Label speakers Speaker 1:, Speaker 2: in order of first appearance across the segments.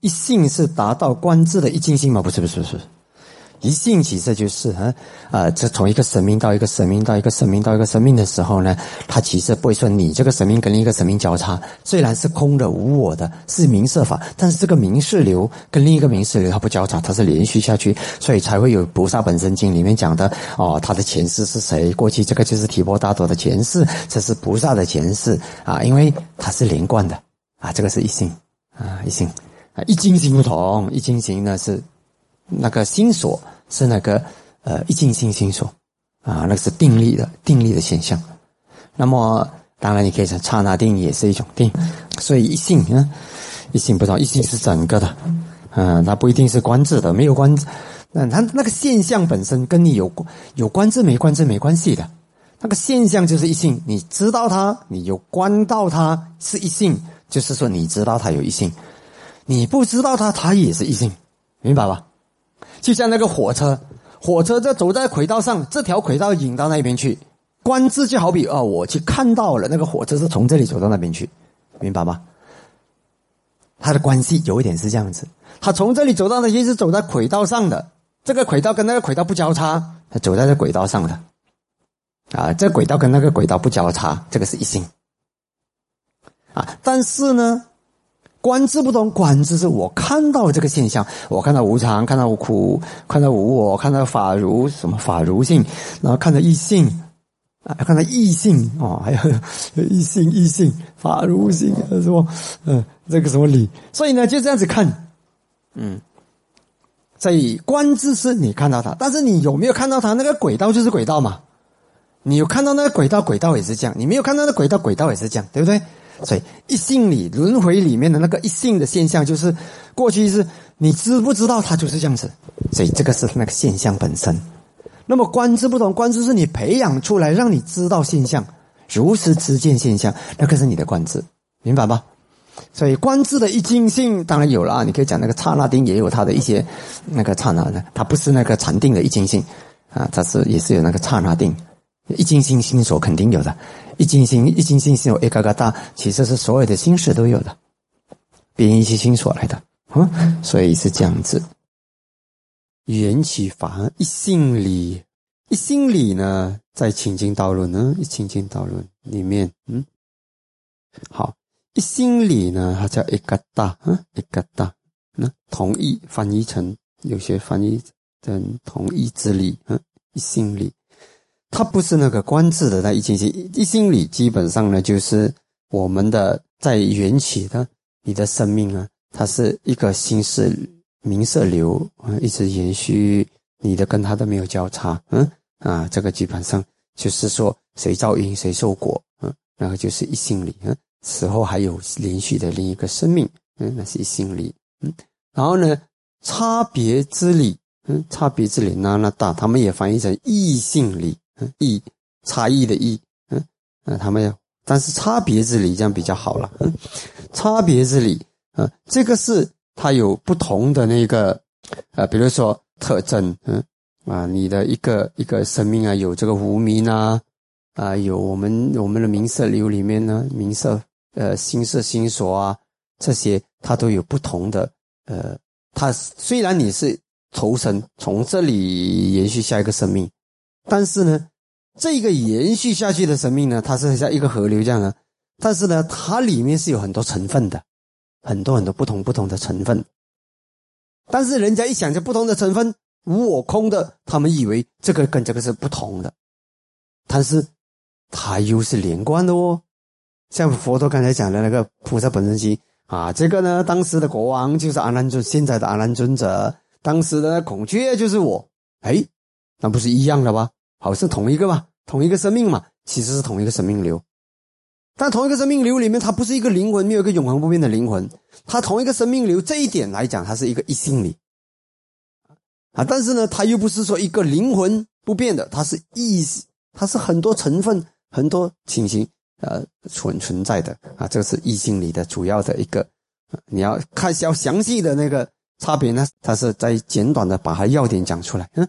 Speaker 1: 一性是达到观智的一境性吗？不是，不是，不是。一性其实就是啊，呃，这从一个生命到一个生命到一个生命到一个生命的时候呢，它其实不会说你这个生命跟另一个生命交叉，虽然是空的无我的，是明色法，但是这个明色流跟另一个明色流它不交叉，它是连续下去，所以才会有《菩萨本身经》里面讲的哦，他的前世是谁？过去这个就是提婆达多的前世，这是菩萨的前世啊，因为它是连贯的啊，这个是一性啊，一性一经行不同，一经行呢是。那个心所是那个呃一境性心所啊，那个是定力的定力的现象。那么当然你可以说刹那定也是一种定，所以一性啊，一性不同，一性是整个的，嗯，它不一定是观智的，没有观，那它那个现象本身跟你有有观智没观智没关系的，那个现象就是一性，你知道它，你有观到它是一性，就是说你知道它有一性，你不知道他，他也是异性，明白吧？就像那个火车，火车在走在轨道上，这条轨道引到那边去，观智就好比啊，我去看到了那个火车是从这里走到那边去，明白吗？它的关系有一点是这样子，它从这里走到那边是走在轨道上的，这个轨道跟那个轨道不交叉，它走在这轨道上的，啊，这轨道跟那个轨道不交叉，这个是异性，啊，但是呢。观智不同，观智是我看到这个现象，我看到无常，看到苦，看到无我，看到法如什么法如性，然后看到异性，啊，看到异性哦，还有异性异性法如性，什么嗯，这个什么理，所以呢就这样子看，嗯，所以观智是你看到它，但是你有没有看到它那个轨道就是轨道嘛？你有看到那个轨道，轨道也是这样，你没有看到那轨道，轨道也是这样，对不对？所以一性里轮回里面的那个一性的现象，就是过去是你知不知道它就是这样子，所以这个是那个现象本身。那么观知不同，观知是你培养出来让你知道现象，如实知见现象，那个是你的观知，明白吧？所以观知的一境性当然有了，你可以讲那个刹那定也有它的一些那个刹那的，它不是那个禅定的一境性啊，它是也是有那个刹那定。一进心心所肯定有的，一进心一进心心所一个个大，其实是所有的心事都有的，编一些心所来的，嗯，所以是这样子。缘起法一心理，一心理呢，在清净道论呢，一清净道论里面，嗯，好，一心理呢，它叫一个大，嗯，一个大，那同意翻译成有些翻译成同意之理，嗯，一心理。它不是那个观智的那一心性，一心理基本上呢，就是我们的在缘起的你的生命啊，它是一个心是明色流啊，一直延续，你的跟它都没有交叉，嗯啊，这个基本上就是说谁造因谁受果，嗯，然后就是一心理，嗯，此后还有连续的另一个生命，嗯，那是一心理，嗯，然后呢，差别之理，嗯，差别之理那那大，他们也翻译成异性理。异差异的异，嗯，那他们，但是差别之理这样比较好了，嗯，差别之理，嗯，这个是它有不同的那个，呃，比如说特征，嗯，啊，你的一个一个生命啊，有这个无名啊，啊，有我们我们的名色流里面呢，名色，呃，心色心所啊，这些它都有不同的，呃，它虽然你是投生从这里延续下一个生命。但是呢，这个延续下去的生命呢，它是像一个河流这样的，但是呢，它里面是有很多成分的，很多很多不同不同的成分。但是人家一想，这不同的成分无我空的，他们以为这个跟这个是不同的，但是它又是连贯的哦。像佛陀刚才讲的那个菩萨本身心啊，这个呢，当时的国王就是阿难尊，现在的阿难尊者，当时的孔雀就是我，哎，那不是一样的吗？好是同一个嘛，同一个生命嘛，其实是同一个生命流，但同一个生命流里面，它不是一个灵魂，没有一个永恒不变的灵魂，它同一个生命流这一点来讲，它是一个一性理。啊，但是呢，它又不是说一个灵魂不变的，它是意，它是很多成分、很多情形呃存存在的。啊，这个是异性理的主要的一个，你要看要详细的那个差别呢，它是在简短的把它要点讲出来，嗯，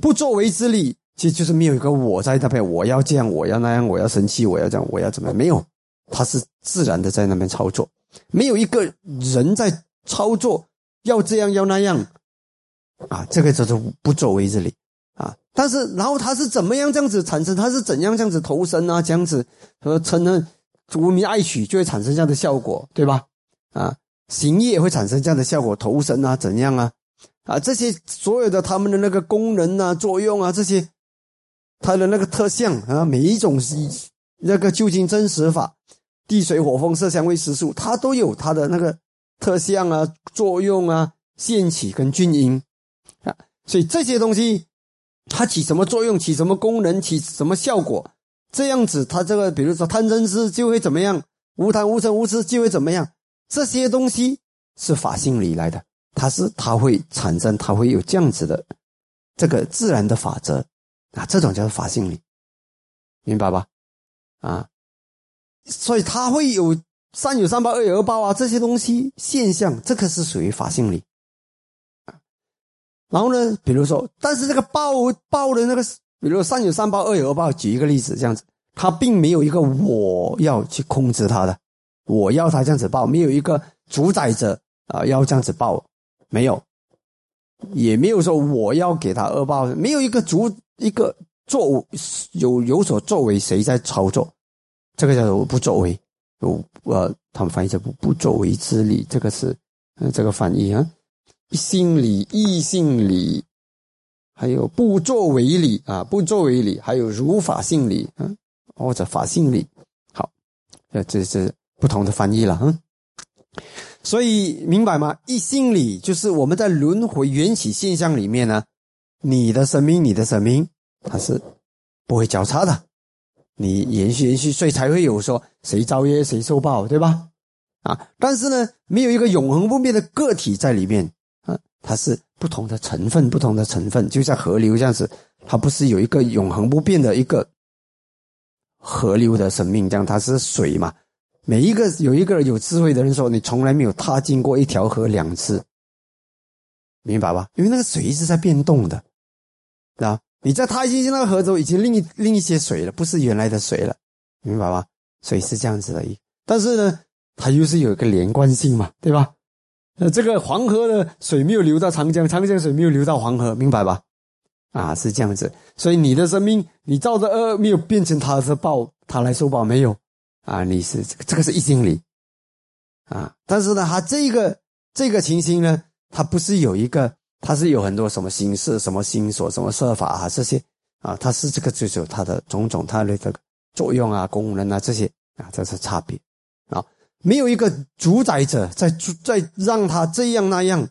Speaker 1: 不作为之理。其实就是没有一个我在那边，我要这样，我要那样，我要生气，我要这样，我要怎么样？没有，他是自然的在那边操作，没有一个人在操作，要这样要那样，啊，这个就是不作为这里啊。但是，然后他是怎么样这样子产生？他是怎样这样子投身啊？这样子和称呢？无名爱取就会产生这样的效果，对吧？啊，行业会产生这样的效果，投身啊，怎样啊？啊，这些所有的他们的那个功能啊、作用啊，这些它的那个特性啊，每一种那个究竟真实法，地水火风色香味食宿，它都有它的那个特性啊、作用啊、现起跟均音啊，所以这些东西它起什么作用、起什么功能、起什么效果，这样子它这个比如说贪嗔痴就会怎么样，无贪无嗔无痴就会怎么样，这些东西是法性里来的。它是，它会产生，它会有这样子的这个自然的法则啊，这种叫做法性理，明白吧？啊，所以它会有善有善报，恶有恶报啊，这些东西现象，这个是属于法性理。然后呢，比如说，但是这个报报的那个，比如善有善报，恶有恶报，举一个例子，这样子，它并没有一个我要去控制它的，我要它这样子报，没有一个主宰者啊，要这样子报。没有，也没有说我要给他恶报，没有一个主一个作有有所作为，谁在操作？这个叫做不作为，有呃，他们翻译成不不作为之理，这个是嗯这个翻译啊，心理、异性理，还有不作为理啊，不作为理，还有如法性理啊，或者法性理。好，这，这是不同的翻译了，嗯。所以明白吗？一心理就是我们在轮回缘起现象里面呢，你的生命，你的生命，它是不会交叉的，你延续延续，所以才会有说谁造业谁受报，对吧？啊，但是呢，没有一个永恒不变的个体在里面啊，它是不同的成分，不同的成分，就像河流这样子，它不是有一个永恒不变的一个河流的生命，这样它是水嘛。每一个有一个有智慧的人说：“你从来没有踏进过一条河两次，明白吧？因为那个水一直在变动的，啊，你在踏进那个河州，已经另一另一些水了，不是原来的水了，明白吧？水是这样子的，但是呢，它又是有一个连贯性嘛，对吧？呃，这个黄河的水没有流到长江，长江水没有流到黄河，明白吧？啊，是这样子，所以你的生命，你造的恶没有变成他的报，他来受报没有。”啊，你是这个，这个是一心理，啊，但是呢，他这个这个情形呢，它不是有一个，它是有很多什么形式、什么心所、什么设法啊，这些啊，它是这个就是它的种种它的这个作用啊、功能啊这些啊，这是差别啊，没有一个主宰者在在让他这样那样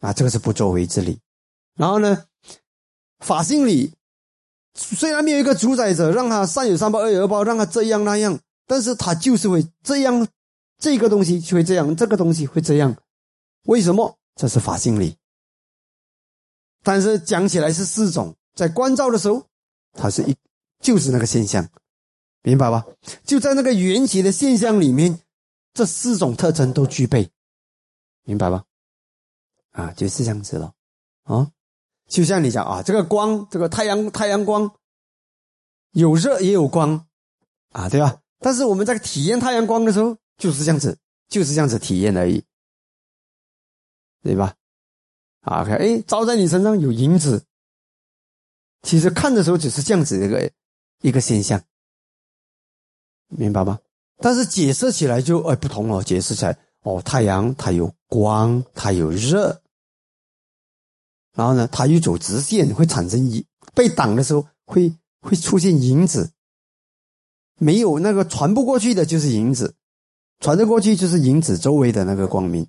Speaker 1: 啊，这个是不作为之理。然后呢，法性理虽然没有一个主宰者让他善有善报、恶有恶报，让他这样那样。但是他就是会这样，这个东西就会这样，这个东西会这样，为什么？这是法性理。但是讲起来是四种，在关照的时候，它是一，就是那个现象，明白吧？就在那个缘起的现象里面，这四种特征都具备，明白吧？啊，就是这样子了，啊，就像你讲啊，这个光，这个太阳，太阳光有热也有光，啊，对吧？但是我们在体验太阳光的时候，就是这样子，就是这样子体验而已，对吧？啊，看哎，照在你身上有影子，其实看的时候只是这样子一个一个现象，明白吗？但是解释起来就哎不同了，解释起来哦，太阳它有光，它有热，然后呢，它又走直线，会产生影，被挡的时候会会出现影子。没有那个传不过去的，就是影子；传得过去，就是影子周围的那个光明，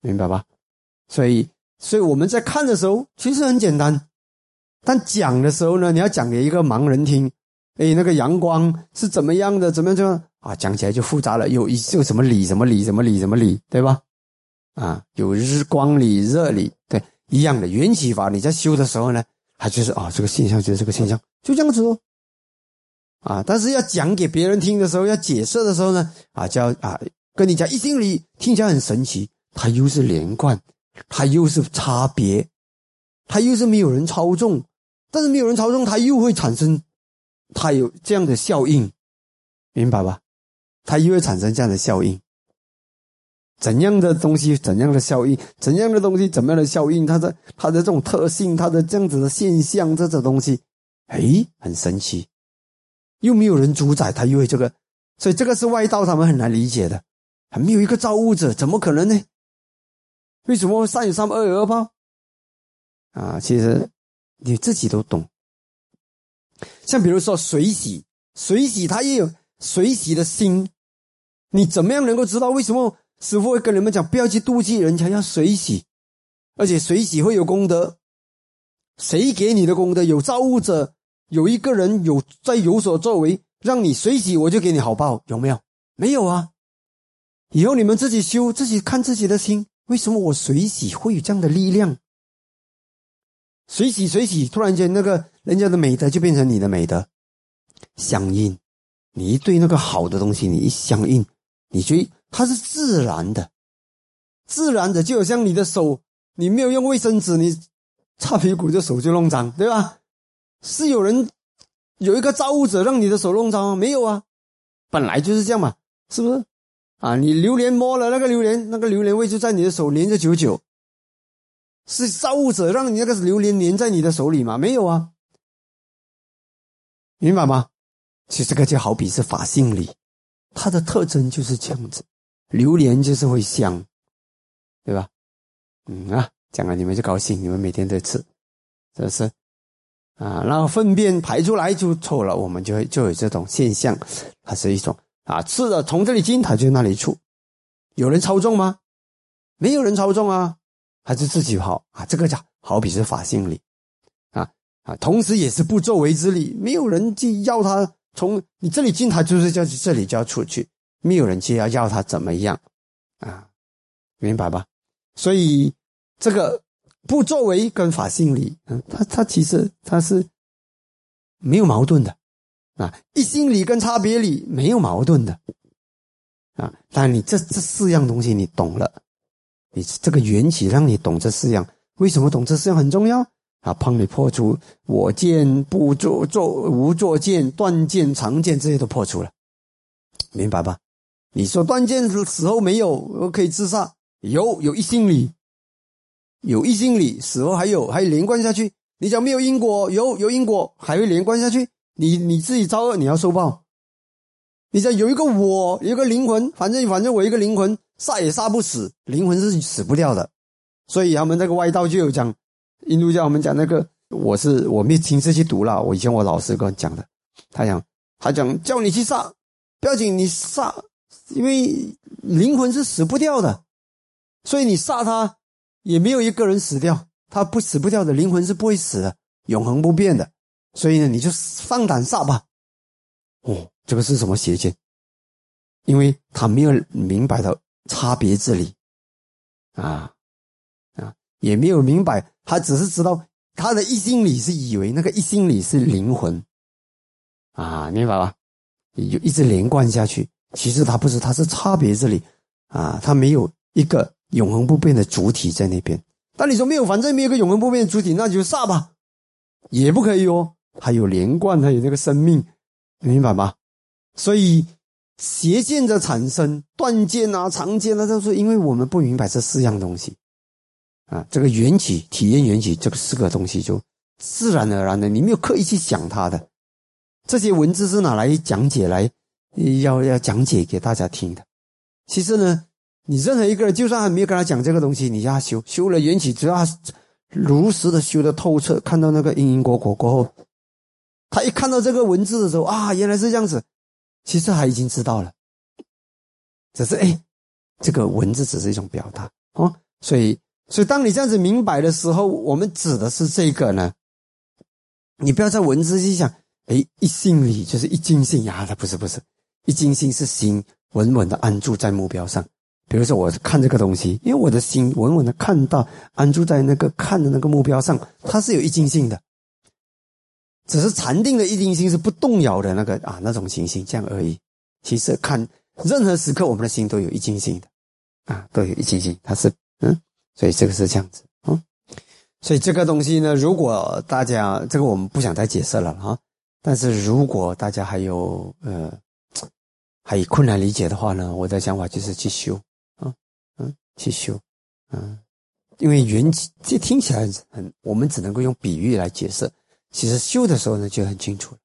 Speaker 1: 明白吧？所以，所以我们在看的时候，其实很简单，但讲的时候呢，你要讲给一个盲人听，哎，那个阳光是怎么样的？怎么样？怎么样啊？讲起来就复杂了，有就什么理，什么理，什么理，什么理，对吧？啊，有日光理、热理，对，一样的缘起法。你在修的时候呢，还就是啊，这个现象就是这个现象，就这样子哦。啊，但是要讲给别人听的时候，要解释的时候呢，啊，叫啊，跟你讲一心理听起来很神奇，它又是连贯，它又是差别，它又是没有人操纵，但是没有人操纵，它又会产生，它有这样的效应，明白吧？它又会产生这样的效应，
Speaker 2: 怎样的东西，怎样的效应，怎样的东西，怎么样的效应，它的它的这种特性，它的这样子的现象，这种东西，哎，很神奇，又没有人主宰它，因为这个，所以这个是外道他们很难理解的，还没有一个造物者，怎么可能呢？为什么善有善报，恶有恶报？啊，其实你自己都懂。像比如说水洗，水洗它也有水洗的心，你怎么样能够知道为什么师傅会跟人们讲不要去妒忌人家要水洗，而且水洗会有功德？谁给你的功德？有造物者，有一个人有在有所作为，让你水洗，我就给你好报，有没有？没有啊！以后你们自己修，自己看自己的心。为什么我水洗会有这样的力量？水洗水洗，突然间那个人家的美德就变成你的美德，相应。你一对那个好的东西，你一相应，你觉得它是自然的，自然的，就好像你的手，你没有用卫生纸，你擦屁股，这手就弄脏，对吧？是有人有一个造物者让你的手弄脏吗？没有啊，本来就是这样嘛，是不是？啊，你榴莲摸了那个榴莲，那个榴莲味就在你的手粘着久久。是造物者让你那个榴莲粘在你的手里吗？没有啊，明白吗？其实这个就好比是法性理，它的特征就是这样子。榴莲就是会香，对吧？嗯啊，讲了你们就高兴，你们每天都吃，是不是？啊，然后粪便排出来就臭了，我们就会就有这种现象，它是一种。啊，吃的从这里进，他就那里出。有人操纵吗？没有人操纵啊，还是自己跑啊？这个叫好比是法性理啊啊，同时也是不作为之力。没有人去要他从你这里进，他就是叫这里就要出去。没有人去要要他怎么样啊？明白吧？所以这个不作为跟法性理，嗯，他他其实他是没有矛盾的。啊，一心理跟差别理没有矛盾的，啊，但你这这四样东西你懂了，你这个缘起让你懂这四样，为什么懂这四样很重要？啊，帮你破除我见不作作无作见断见常见这些都破除了，明白吧？你说断见的时候没有可以自杀，有有一心理，有一心理死后还有还连贯下去，你讲没有因果，有有因果还会连贯下去。你你自己造恶，你要受报。你讲有一个我，有一个灵魂，反正反正我一个灵魂杀也杀不死，灵魂是死不掉的。所以他们那个外道就有讲，印度教我们讲那个，我是我没亲自去读了，我以前我老师跟我讲的，他讲他讲叫你去杀，不要紧，你杀，因为灵魂是死不掉的，所以你杀他也没有一个人死掉，他不死不掉的灵魂是不会死的，永恒不变的。所以呢，你就放胆杀吧。哦，这个是什么邪见？因为他没有明白到差别之理，啊啊，也没有明白，他只是知道他的一心理是以为那个一心理是灵魂，啊，明白吧？你就一直连贯下去。其实他不是，他是差别之理，啊，他没有一个永恒不变的主体在那边。但你说没有，反正没有个永恒不变的主体，那就杀吧，也不可以哦。它有连贯，它有那个生命，明白吗？所以邪见的产生、断见啊、常见啊，都是因为我们不明白这四样东西啊。这个缘起、体验缘起，这个四个东西就自然而然的，你没有刻意去想它的。这些文字是拿来讲解，来要要讲解给大家听的。其实呢，你任何一个人，就算还没有跟他讲这个东西，你要修修了缘起，只要如实的修的透彻，看到那个因因果果过后。他一看到这个文字的时候啊，原来是这样子，其实他已经知道了，只是哎，这个文字只是一种表达哦，所以，所以当你这样子明白的时候，我们指的是这个呢，你不要在文字去想，哎，一心里就是一精心呀，他不是不是，一精心是心稳稳的安住在目标上，比如说我看这个东西，因为我的心稳稳的看到安住在那个看的那个目标上，它是有一精性的。只是禅定的一定心是不动摇的那个啊，那种情形这样而已。其实看任何时刻，我们的心都有一精性的啊，都有一精性。它是嗯，所以这个是这样子嗯。所以这个东西呢，如果大家这个我们不想再解释了啊，但是如果大家还有呃还有困难理解的话呢，我的想法就是去修啊嗯去修，嗯，因为缘起，这听起来很，我们只能够用比喻来解释。其实修的时候呢，就很清楚